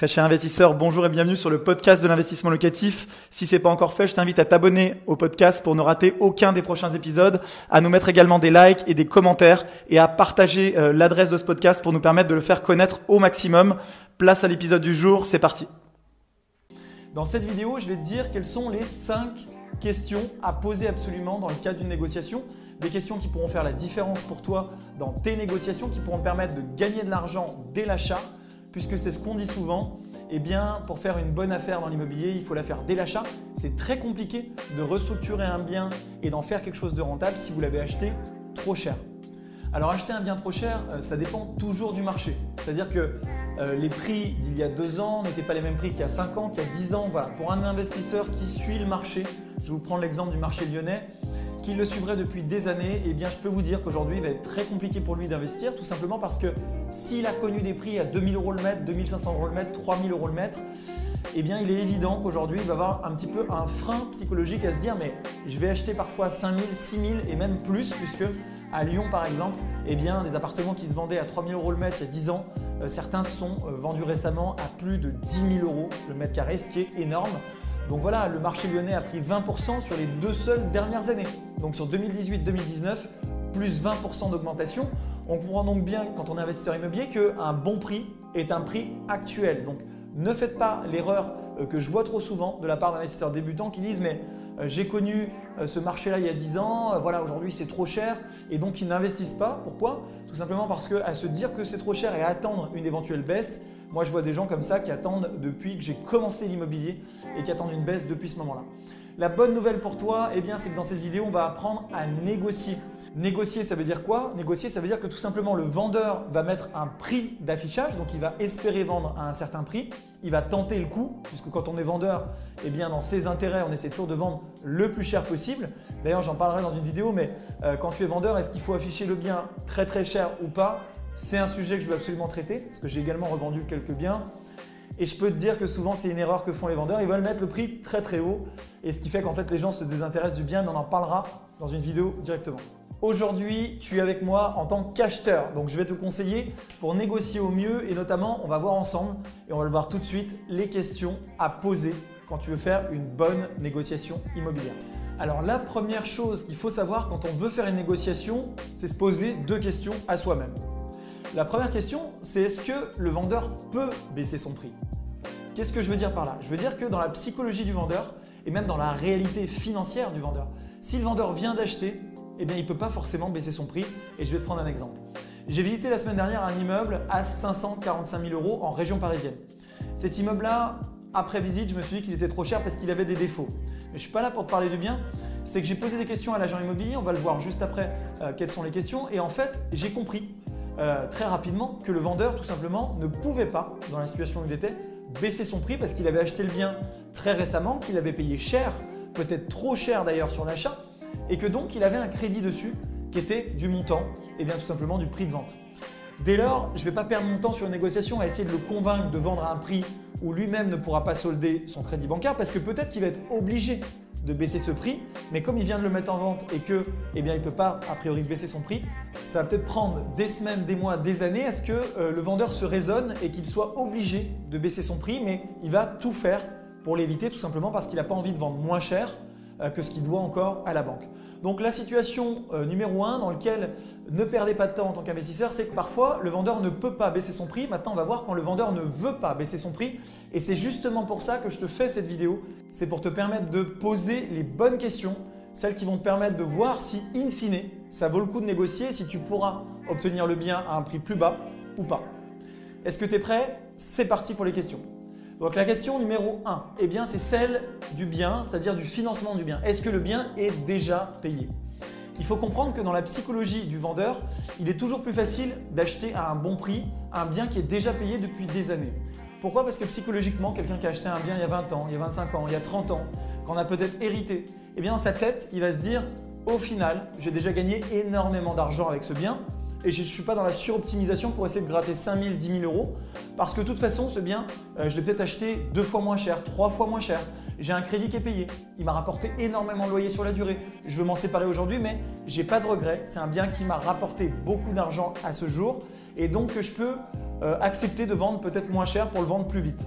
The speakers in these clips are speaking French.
Très cher investisseur, bonjour et bienvenue sur le podcast de l'investissement locatif. Si c'est pas encore fait, je t'invite à t'abonner au podcast pour ne rater aucun des prochains épisodes, à nous mettre également des likes et des commentaires et à partager euh, l'adresse de ce podcast pour nous permettre de le faire connaître au maximum. Place à l'épisode du jour, c'est parti. Dans cette vidéo, je vais te dire quelles sont les 5 questions à poser absolument dans le cadre d'une négociation. Des questions qui pourront faire la différence pour toi dans tes négociations, qui pourront te permettre de gagner de l'argent dès l'achat puisque c'est ce qu'on dit souvent, eh bien, pour faire une bonne affaire dans l'immobilier, il faut la faire dès l'achat. C'est très compliqué de restructurer un bien et d'en faire quelque chose de rentable si vous l'avez acheté trop cher. Alors acheter un bien trop cher, euh, ça dépend toujours du marché. C'est-à-dire que euh, les prix d'il y a deux ans n'étaient pas les mêmes prix qu'il y a cinq ans, qu'il y a dix ans. Voilà. Pour un investisseur qui suit le marché, je vous prendre l'exemple du marché lyonnais, qui le suivrait depuis des années, eh bien, je peux vous dire qu'aujourd'hui, il va être très compliqué pour lui d'investir, tout simplement parce que s'il a connu des prix à 2000 euros le mètre, 2500 euros le mètre, 3000 euros le mètre, eh bien, il est évident qu'aujourd'hui, il va avoir un petit peu un frein psychologique à se dire, mais je vais acheter parfois 5000, 6000 et même plus, puisque à Lyon, par exemple, eh bien, des appartements qui se vendaient à 3000 euros le mètre il y a 10 ans, euh, certains sont euh, vendus récemment à plus de 10 000 euros le mètre carré, ce qui est énorme. Donc voilà, le marché lyonnais a pris 20% sur les deux seules dernières années. Donc sur 2018-2019, plus 20% d'augmentation. On comprend donc bien quand on est investisseur immobilier qu'un bon prix est un prix actuel. Donc ne faites pas l'erreur euh, que je vois trop souvent de la part d'investisseurs débutants qui disent mais euh, j'ai connu euh, ce marché-là il y a 10 ans, voilà aujourd'hui c'est trop cher et donc ils n'investissent pas. Pourquoi? Tout simplement parce qu'à se dire que c'est trop cher et à attendre une éventuelle baisse, moi je vois des gens comme ça qui attendent depuis que j'ai commencé l'immobilier et qui attendent une baisse depuis ce moment-là. La bonne nouvelle pour toi, eh bien, c'est que dans cette vidéo, on va apprendre à négocier. Négocier, ça veut dire quoi? Négocier, ça veut dire que tout simplement le vendeur va mettre un prix d'affichage, donc il va espérer vendre à un certain prix, il va tenter le coup, puisque quand on est vendeur, eh bien, dans ses intérêts, on essaie toujours de vendre le plus cher possible. D'ailleurs, j'en parlerai dans une vidéo, mais euh, quand tu es vendeur, est-ce qu'il faut afficher le bien très très cher ou pas? C'est un sujet que je veux absolument traiter, parce que j'ai également revendu quelques biens. Et je peux te dire que souvent, c'est une erreur que font les vendeurs. Ils veulent mettre le prix très très haut. Et ce qui fait qu'en fait, les gens se désintéressent du bien. On en parlera dans une vidéo directement. Aujourd'hui, tu es avec moi en tant qu'acheteur. Donc, je vais te conseiller pour négocier au mieux. Et notamment, on va voir ensemble, et on va le voir tout de suite, les questions à poser quand tu veux faire une bonne négociation immobilière. Alors, la première chose qu'il faut savoir quand on veut faire une négociation, c'est se poser deux questions à soi-même. La première question, c'est est-ce que le vendeur peut baisser son prix? Qu'est-ce que je veux dire par là? Je veux dire que dans la psychologie du vendeur et même dans la réalité financière du vendeur, si le vendeur vient d'acheter, eh bien il ne peut pas forcément baisser son prix. Et je vais te prendre un exemple. J'ai visité la semaine dernière un immeuble à 545 000 euros en région parisienne. Cet immeuble-là, après visite, je me suis dit qu'il était trop cher parce qu'il avait des défauts. Mais je ne suis pas là pour te parler du bien, c'est que j'ai posé des questions à l'agent immobilier, on va le voir juste après euh, quelles sont les questions, et en fait j'ai compris euh, très rapidement que le vendeur, tout simplement, ne pouvait pas, dans la situation où il était, baisser son prix parce qu'il avait acheté le bien très récemment, qu'il avait payé cher, peut-être trop cher d'ailleurs sur l'achat, et que donc il avait un crédit dessus qui était du montant, et bien tout simplement du prix de vente. Dès lors, je ne vais pas perdre mon temps sur une négociation à essayer de le convaincre de vendre à un prix où lui-même ne pourra pas solder son crédit bancaire parce que peut-être qu'il va être obligé de baisser ce prix, mais comme il vient de le mettre en vente et que, eh bien, il ne peut pas a priori baisser son prix, ça va peut-être prendre des semaines, des mois, des années à ce que euh, le vendeur se raisonne et qu'il soit obligé de baisser son prix, mais il va tout faire pour l'éviter tout simplement parce qu'il n'a pas envie de vendre moins cher euh, que ce qu'il doit encore à la banque. Donc la situation euh, numéro 1 dans laquelle ne perdez pas de temps en tant qu'investisseur, c'est que parfois le vendeur ne peut pas baisser son prix. Maintenant, on va voir quand le vendeur ne veut pas baisser son prix. Et c'est justement pour ça que je te fais cette vidéo. C'est pour te permettre de poser les bonnes questions, celles qui vont te permettre de voir si, in fine, ça vaut le coup de négocier, si tu pourras obtenir le bien à un prix plus bas ou pas. Est-ce que tu es prêt? C'est parti pour les questions. Donc la question numéro 1, eh bien c'est celle du bien, c'est-à-dire du financement du bien. Est-ce que le bien est déjà payé? Il faut comprendre que dans la psychologie du vendeur, il est toujours plus facile d'acheter à un bon prix un bien qui est déjà payé depuis des années. Pourquoi? Parce que psychologiquement, quelqu'un qui a acheté un bien il y a 20 ans, il y a 25 ans, il y a 30 ans, qu'on a peut-être hérité, eh bien dans sa tête, il va se dire au final, j'ai déjà gagné énormément d'argent avec ce bien, et je ne suis pas dans la suroptimisation pour essayer de gratter 5 000, 10 000 euros parce que de toute façon, ce bien, euh, je l'ai peut-être acheté deux fois moins cher, trois fois moins cher. J'ai un crédit qui est payé. Il m'a rapporté énormément de loyer sur la durée. Je veux m'en séparer aujourd'hui, mais j'ai pas de regret. C'est un bien qui m'a rapporté beaucoup d'argent à ce jour et donc je peux euh, accepter de vendre peut-être moins cher pour le vendre plus vite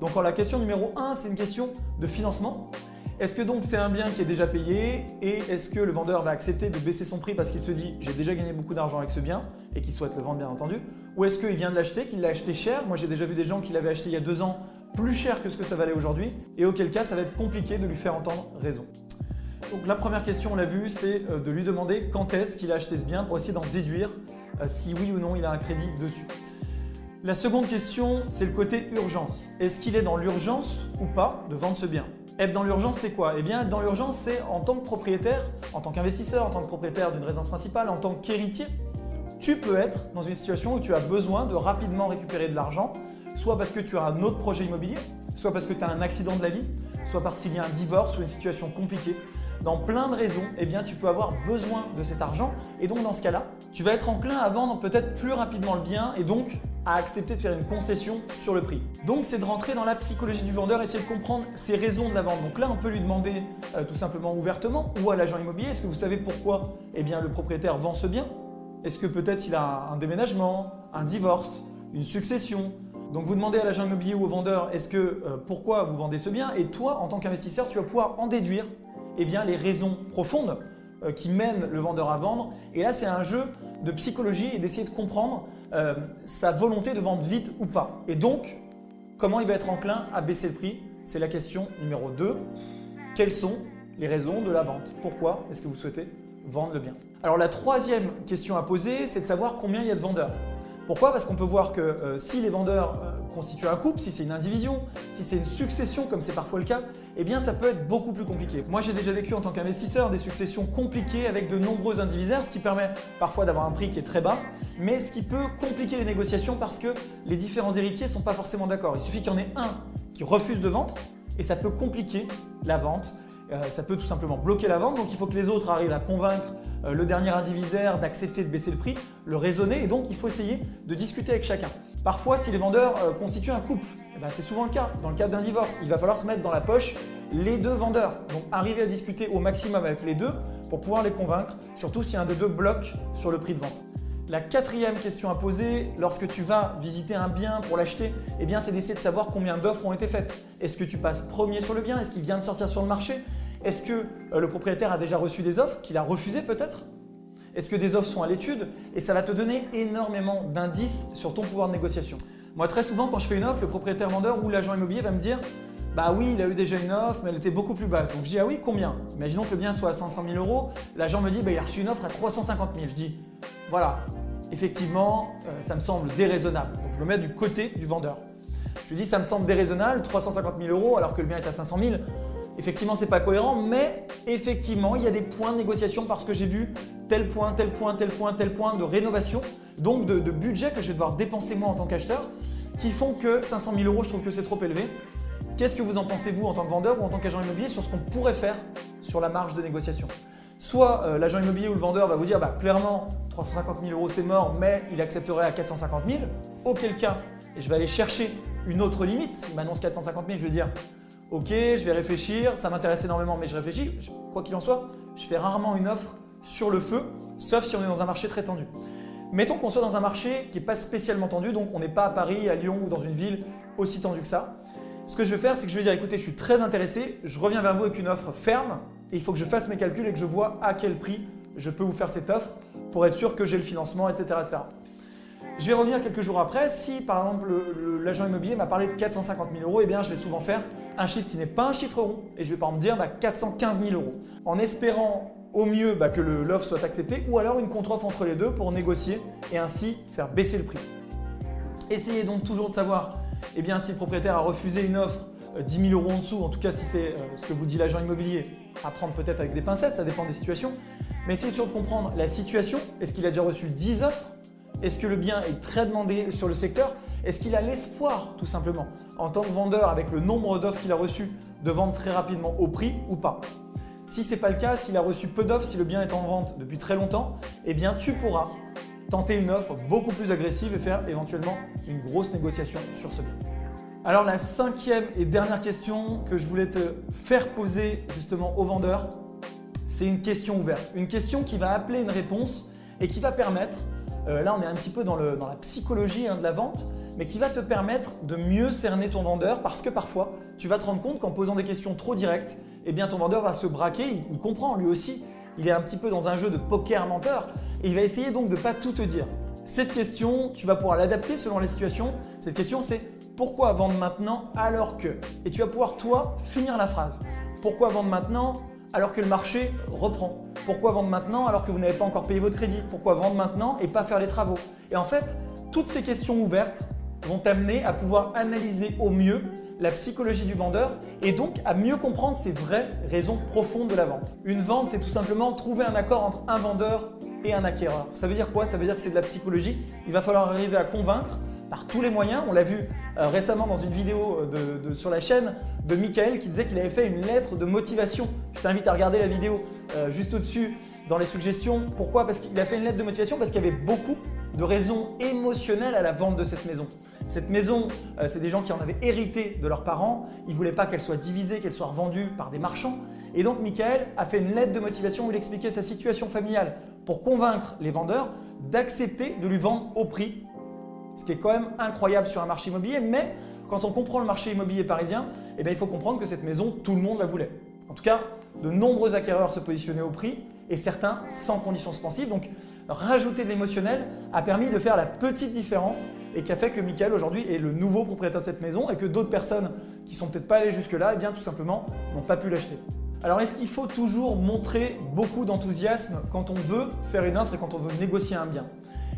Donc la question numéro 1, c'est une question de financement. Est-ce que donc c'est un bien qui est déjà payé et est-ce que le vendeur va accepter de baisser son prix parce qu'il se dit j'ai déjà gagné beaucoup d'argent avec ce bien et qu'il souhaite le vendre bien entendu Ou est-ce qu'il vient de l'acheter, qu'il l'a acheté cher? Moi j'ai déjà vu des gens qui l'avaient acheté il y a deux ans plus cher que ce que ça valait aujourd'hui et auquel cas ça va être compliqué de lui faire entendre raison. Donc la première question, on l'a vu, c'est euh, de lui demander quand est-ce qu'il a acheté ce bien pour essayer d'en déduire euh, si oui ou non il a un crédit dessus. La seconde question, c'est le côté urgence. Est-ce qu'il est dans l'urgence ou pas de vendre ce bien? Être dans l'urgence, c'est quoi? Eh bien, être dans l'urgence, c'est en tant que propriétaire, en tant qu'investisseur, en tant que propriétaire d'une résidence principale, en tant qu'héritier, tu peux être dans une situation où tu as besoin de rapidement récupérer de l'argent, soit parce que tu as un autre projet immobilier, soit parce que tu as un accident de la vie, soit parce qu'il y a un divorce ou une situation compliquée dans plein de raisons, eh bien, tu peux avoir besoin de cet argent. Et donc, dans ce cas-là, tu vas être enclin à vendre peut-être plus rapidement le bien et donc à accepter de faire une concession sur le prix. Donc, c'est de rentrer dans la psychologie du vendeur, essayer de comprendre ses raisons de la vente. Donc là, on peut lui demander euh, tout simplement ouvertement ou à l'agent immobilier, est-ce que vous savez pourquoi eh bien, le propriétaire vend ce bien? Est-ce que peut-être il a un déménagement, un divorce, une succession? Donc vous demandez à l'agent immobilier ou au vendeur est-ce que euh, pourquoi vous vendez ce bien? Et toi en tant qu'investisseur tu vas pouvoir en déduire eh bien, les raisons profondes euh, qui mènent le vendeur à vendre. Et là, c'est un jeu de psychologie et d'essayer de comprendre euh, sa volonté de vendre vite ou pas. Et donc, comment il va être enclin à baisser le prix? C'est la question numéro 2. Quelles sont les raisons de la vente? Pourquoi est-ce que vous souhaitez vendre le bien? Alors la troisième question à poser, c'est de savoir combien il y a de vendeurs. Pourquoi? Parce qu'on peut voir que euh, si les vendeurs euh, constituent un couple, si c'est une indivision, si c'est une succession comme c'est parfois le cas, eh bien ça peut être beaucoup plus compliqué. Moi j'ai déjà vécu en tant qu'investisseur des successions compliquées avec de nombreux indivisaires, ce qui permet parfois d'avoir un prix qui est très bas, mais ce qui peut compliquer les négociations parce que les différents héritiers ne sont pas forcément d'accord. Il suffit qu'il y en ait un qui refuse de vente et ça peut compliquer la vente ça peut tout simplement bloquer la vente. Donc il faut que les autres arrivent à convaincre euh, le dernier indivisaire d'accepter de baisser le prix, le raisonner, et donc il faut essayer de discuter avec chacun. Parfois, si les vendeurs euh, constituent un couple, eh ben, c'est souvent le cas. Dans le cadre d'un divorce, il va falloir se mettre dans la poche les deux vendeurs. Donc arriver à discuter au maximum avec les deux pour pouvoir les convaincre, surtout si un des deux bloque sur le prix de vente. La quatrième question à poser lorsque tu vas visiter un bien pour l'acheter, eh c'est d'essayer de savoir combien d'offres ont été faites. Est-ce que tu passes premier sur le bien? Est-ce qu'il vient de sortir sur le marché? Est-ce que euh, le propriétaire a déjà reçu des offres qu'il a refusées peut-être? Est-ce que des offres sont à l'étude? Et ça va te donner énormément d'indices sur ton pouvoir de négociation. Moi très souvent quand je fais une offre, le propriétaire vendeur ou l'agent immobilier va me dire bah oui, il a eu déjà une offre, mais elle était beaucoup plus basse. Donc je dis, ah oui, combien Imaginons que le bien soit à 500 000 euros. L'agent me dit, bah, il a reçu une offre à 350 000. Je dis, voilà, effectivement, euh, ça me semble déraisonnable. Donc je me mets du côté du vendeur. Je lui dis, ça me semble déraisonnable, 350 000 euros alors que le bien est à 500 000. Effectivement, c'est pas cohérent, mais effectivement, il y a des points de négociation parce que j'ai vu tel point, tel point, tel point, tel point de rénovation, donc de, budget que je vais devoir dépenser moi en tant qu'acheteur, qui font que 500 000 euros, je trouve que c'est trop élevé. Qu'est-ce que vous en pensez vous en tant que vendeur ou en tant qu'agent immobilier sur ce qu'on pourrait faire sur la marge de négociation? Soit euh, l'agent immobilier ou le vendeur va vous dire bah, clairement 350 000 euros c'est mort, mais il accepterait à 450 000. Auquel cas, je vais aller chercher une autre limite. S'il m'annonce 450 000, je vais dire ok, je vais réfléchir, ça m'intéresse énormément, mais je réfléchis. Quoi qu'il en soit, je fais rarement une offre sur le feu, sauf si on est dans un marché très tendu. Mettons qu'on soit dans un marché qui n'est pas spécialement tendu, donc on n'est pas à Paris, à Lyon ou dans une ville aussi tendue que ça. Ce que je vais faire, c'est que je vais dire écoutez, je suis très intéressé, je reviens vers vous avec une offre ferme et il faut que je fasse mes calculs et que je vois à quel prix je peux vous faire cette offre pour être sûr que j'ai le financement, etc., Je vais revenir quelques jours après. Si par exemple l'agent immobilier m'a parlé de 450 000 euros, eh bien je vais souvent faire un chiffre qui n'est pas un chiffre rond et je vais par exemple dire bah, 415 000 euros en espérant au mieux bah, que l'offre soit acceptée ou alors une contre-offre entre les deux pour négocier et ainsi faire baisser le prix. Essayez donc toujours de savoir eh si le propriétaire a refusé une offre 10 euh, 000 euros en dessous, en tout cas si c'est euh, ce que vous dit l'agent immobilier, à prendre peut-être avec des pincettes, ça dépend des situations. Mais essayez toujours de comprendre la situation. Est-ce qu'il a déjà reçu 10 offres? Est-ce que le bien est très demandé sur le secteur? Est-ce qu'il a l'espoir, tout simplement, en tant que vendeur, avec le nombre d'offres qu'il a reçues, de vendre très rapidement au prix ou pas? Si ce n'est pas le cas, s'il a reçu peu d'offres, si le bien est en vente depuis très longtemps, eh bien tu pourras tenter une offre beaucoup plus agressive et faire éventuellement une grosse négociation sur ce bien. Alors la cinquième et dernière question que je voulais te faire poser justement au vendeur, c'est une question ouverte. Une question qui va appeler une réponse et qui va permettre, euh, là on est un petit peu dans, la psychologie hein, de la vente, mais qui va te permettre de mieux cerner ton vendeur parce que parfois, tu vas te rendre compte qu'en posant des questions trop directes, eh bien ton vendeur va se braquer, il, comprend lui aussi, il est un petit peu dans un jeu de poker menteur et il va essayer donc de ne pas tout te dire. Cette question, tu vas pouvoir l'adapter selon les situations. Cette question, c'est pourquoi vendre maintenant alors que? Et tu vas pouvoir, toi, finir la phrase. Pourquoi vendre maintenant alors que le marché reprend Pourquoi vendre maintenant alors que vous n'avez pas encore payé votre crédit? Pourquoi vendre maintenant et pas faire les travaux? Et en fait, toutes ces questions ouvertes vont t'amener à pouvoir analyser au mieux la psychologie du vendeur et donc à mieux comprendre ses vraies raisons profondes de la vente. Une vente, c'est tout simplement trouver un accord entre un vendeur et un acquéreur. Ça veut dire quoi? Ça veut dire que c'est de la psychologie. Il va falloir arriver à convaincre par tous les moyens. On l'a vu euh, récemment dans une vidéo de, sur la chaîne de Michael qui disait qu'il avait fait une lettre de motivation. Je t'invite à regarder la vidéo euh, juste au-dessus dans les suggestions. Pourquoi? Parce qu'il a fait une lettre de motivation parce qu'il y avait beaucoup de raisons émotionnelles à la vente de cette maison. Cette maison, euh, c'est des gens qui en avaient hérité de leurs parents. Ils ne voulaient pas qu'elle soit divisée, qu'elle soit revendue par des marchands. Et donc Michael a fait une lettre de motivation où il expliquait sa situation familiale pour convaincre les vendeurs d'accepter de lui vendre au prix ce qui est quand même incroyable sur un marché immobilier. Mais quand on comprend le marché immobilier parisien, eh bien, il faut comprendre que cette maison, tout le monde la voulait. En tout cas, de nombreux acquéreurs se positionnaient au prix et certains sans conditions suspensives. Donc, rajouter de l'émotionnel a permis de faire la petite différence et qui a fait que Michael aujourd'hui est le nouveau propriétaire de cette maison et que d'autres personnes qui sont peut-être pas allées jusque-là, eh bien tout simplement n'ont pas pu l'acheter. Alors est-ce qu'il faut toujours montrer beaucoup d'enthousiasme quand on veut faire une offre et quand on veut négocier un bien?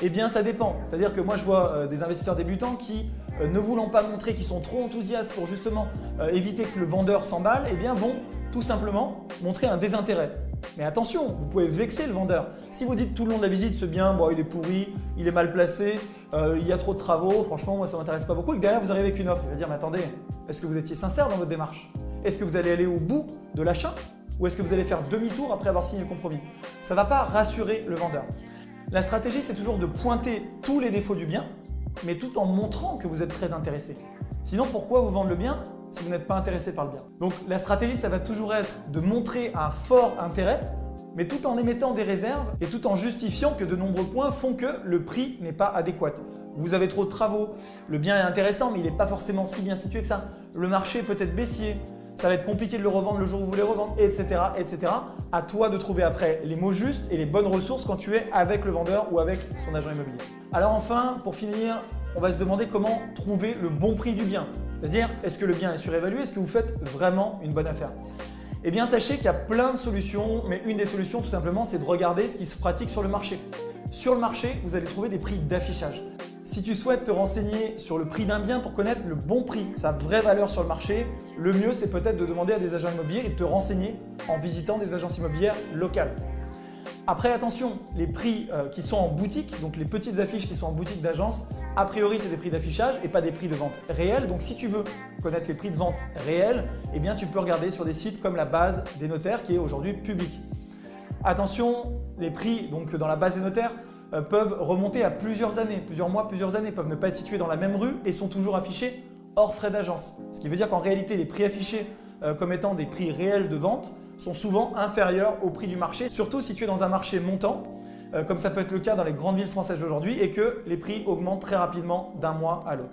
Eh bien, ça dépend. C'est-à-dire que moi, je vois euh, des investisseurs débutants qui, euh, ne voulant pas montrer qu'ils sont trop enthousiastes pour justement euh, éviter que le vendeur s'emballe, eh bien, vont tout simplement montrer un désintérêt. Mais attention, vous pouvez vexer le vendeur. Si vous dites tout le long de la visite, ce bien, bon, il est pourri, il est mal placé, il y a trop de travaux, franchement, moi, ça ne m'intéresse pas beaucoup, et que derrière, vous arrivez avec une offre, il va dire, mais attendez, est-ce que vous étiez sincère dans votre démarche? Est-ce que vous allez aller au bout de l'achat? Ou est-ce que vous allez faire demi-tour après avoir signé le compromis? Ça ne va pas rassurer le vendeur. La stratégie, c'est toujours de pointer tous les défauts du bien, mais tout en montrant que vous êtes très intéressé. Sinon, pourquoi vous vendre le bien si vous n'êtes pas intéressé par le bien? Donc la stratégie, ça va toujours être de montrer un fort intérêt, mais tout en émettant des réserves et tout en justifiant que de nombreux points font que le prix n'est pas adéquat. Vous avez trop de travaux, le bien est intéressant, mais il n'est pas forcément si bien situé que ça. Le marché peut être baissier, ça va être compliqué de le revendre le jour où vous voulez revendre, etc., etc. À toi de trouver après les mots justes et les bonnes ressources quand tu es avec le vendeur ou avec son agent immobilier. Alors enfin, pour finir, on va se demander comment trouver le bon prix du bien. C'est-à-dire, est-ce que le bien est surévalué? Est-ce que vous faites vraiment une bonne affaire? Eh bien, sachez qu'il y a plein de solutions, mais une des solutions, tout simplement, c'est de regarder ce qui se pratique sur le marché. Sur le marché, vous allez trouver des prix d'affichage. Si tu souhaites te renseigner sur le prix d'un bien pour connaître le bon prix, sa vraie valeur sur le marché, le mieux c'est peut-être de demander à des agents immobiliers et de te renseigner en visitant des agences immobilières locales. Après, attention, les prix euh, qui sont en boutique, donc les petites affiches qui sont en boutique d'agence, a priori c'est des prix d'affichage et pas des prix de vente réels. Donc si tu veux connaître les prix de vente réels, eh bien tu peux regarder sur des sites comme la base des notaires qui est aujourd'hui publique. Attention, les prix donc dans la base des notaires peuvent remonter à plusieurs années, plusieurs mois, plusieurs années, peuvent ne pas être situés dans la même rue et sont toujours affichés hors frais d'agence. Ce qui veut dire qu'en réalité, les prix affichés euh, comme étant des prix réels de vente sont souvent inférieurs au prix du marché, surtout si tu dans un marché montant, euh, comme ça peut être le cas dans les grandes villes françaises aujourd'hui, et que les prix augmentent très rapidement d'un mois à l'autre.